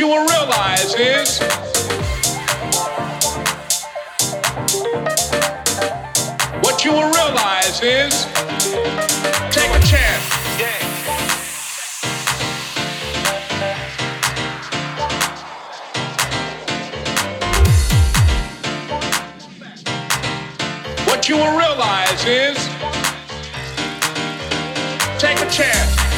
you will realize is what you will realize is take a chance. What you will realize is take a chance.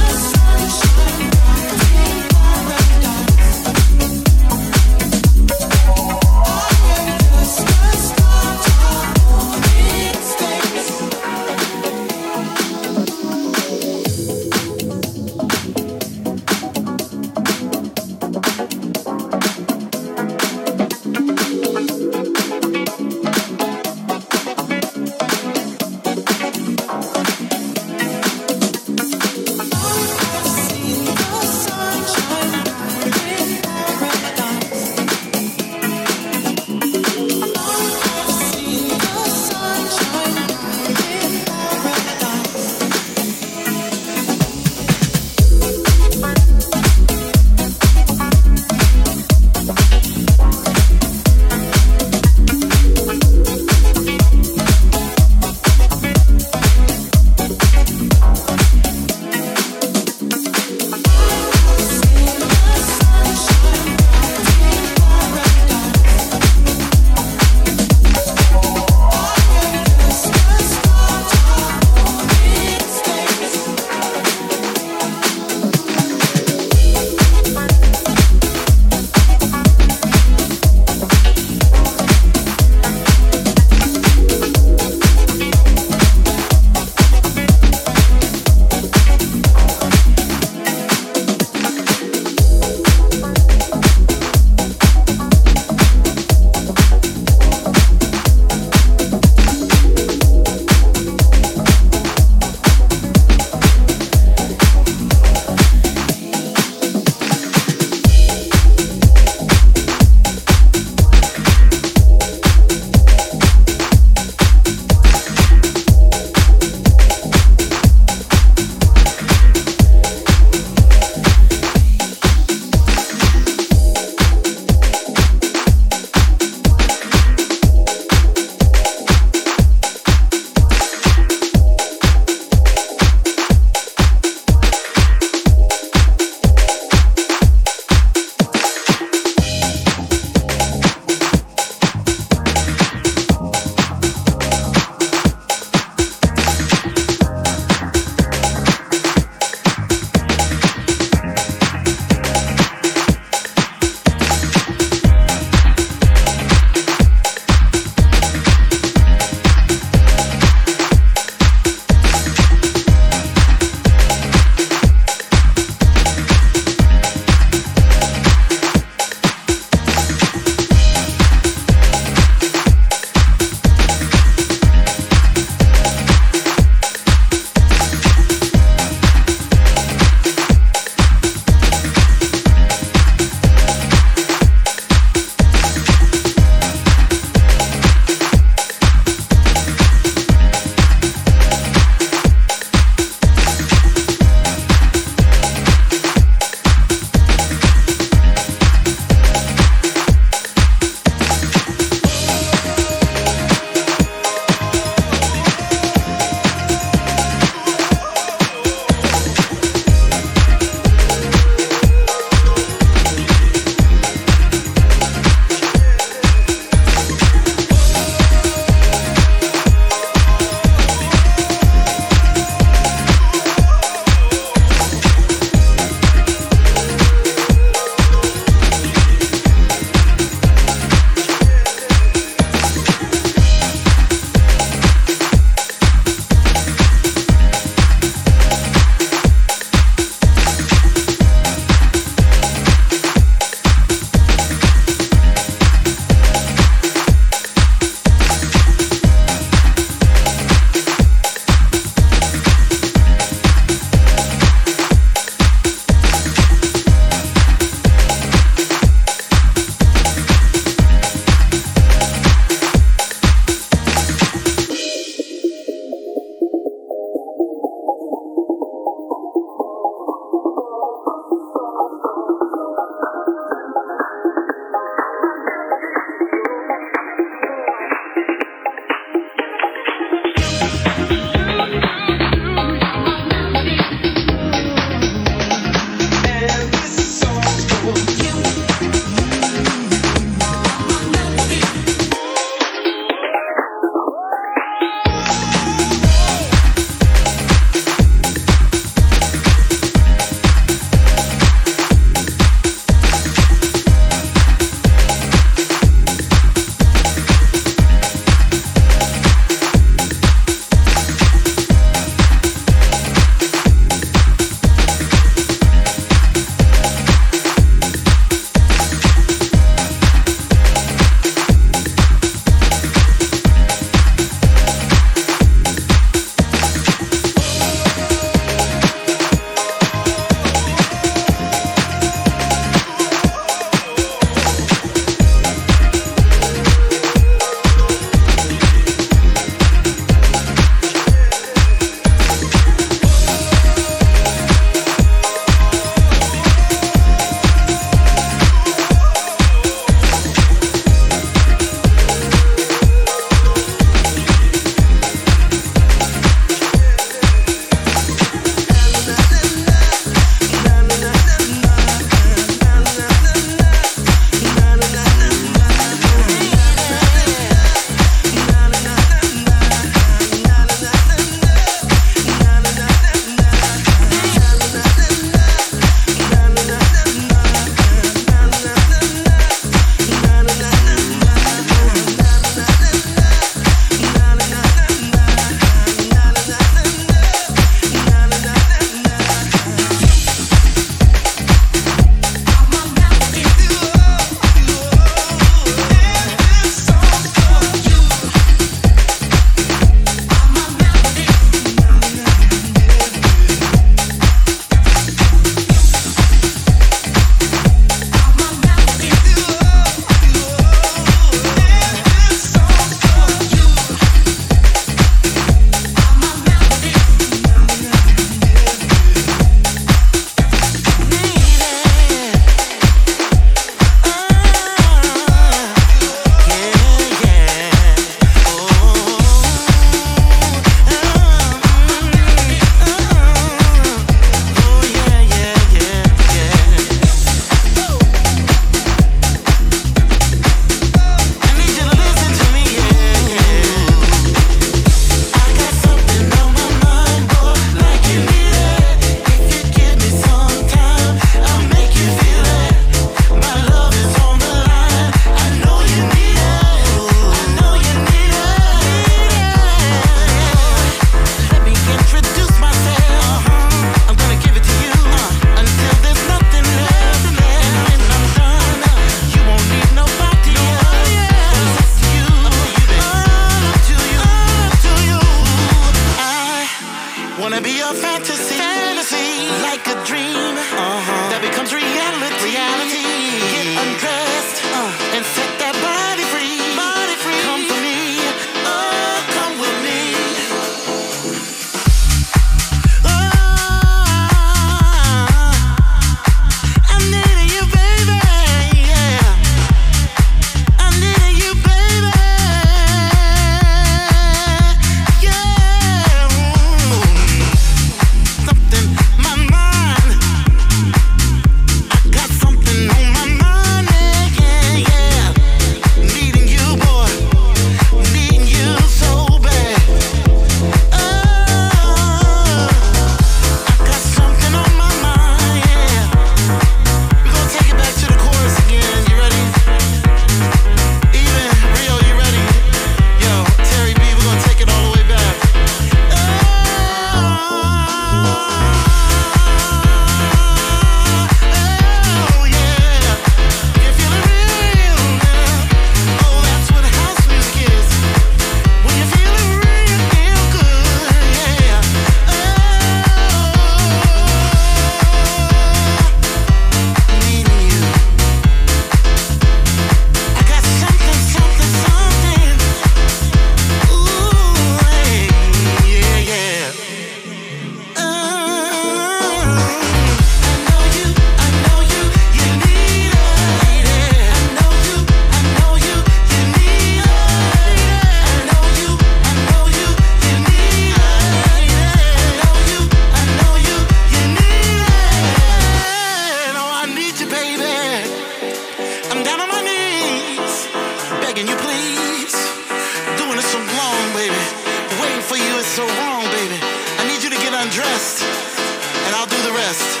best.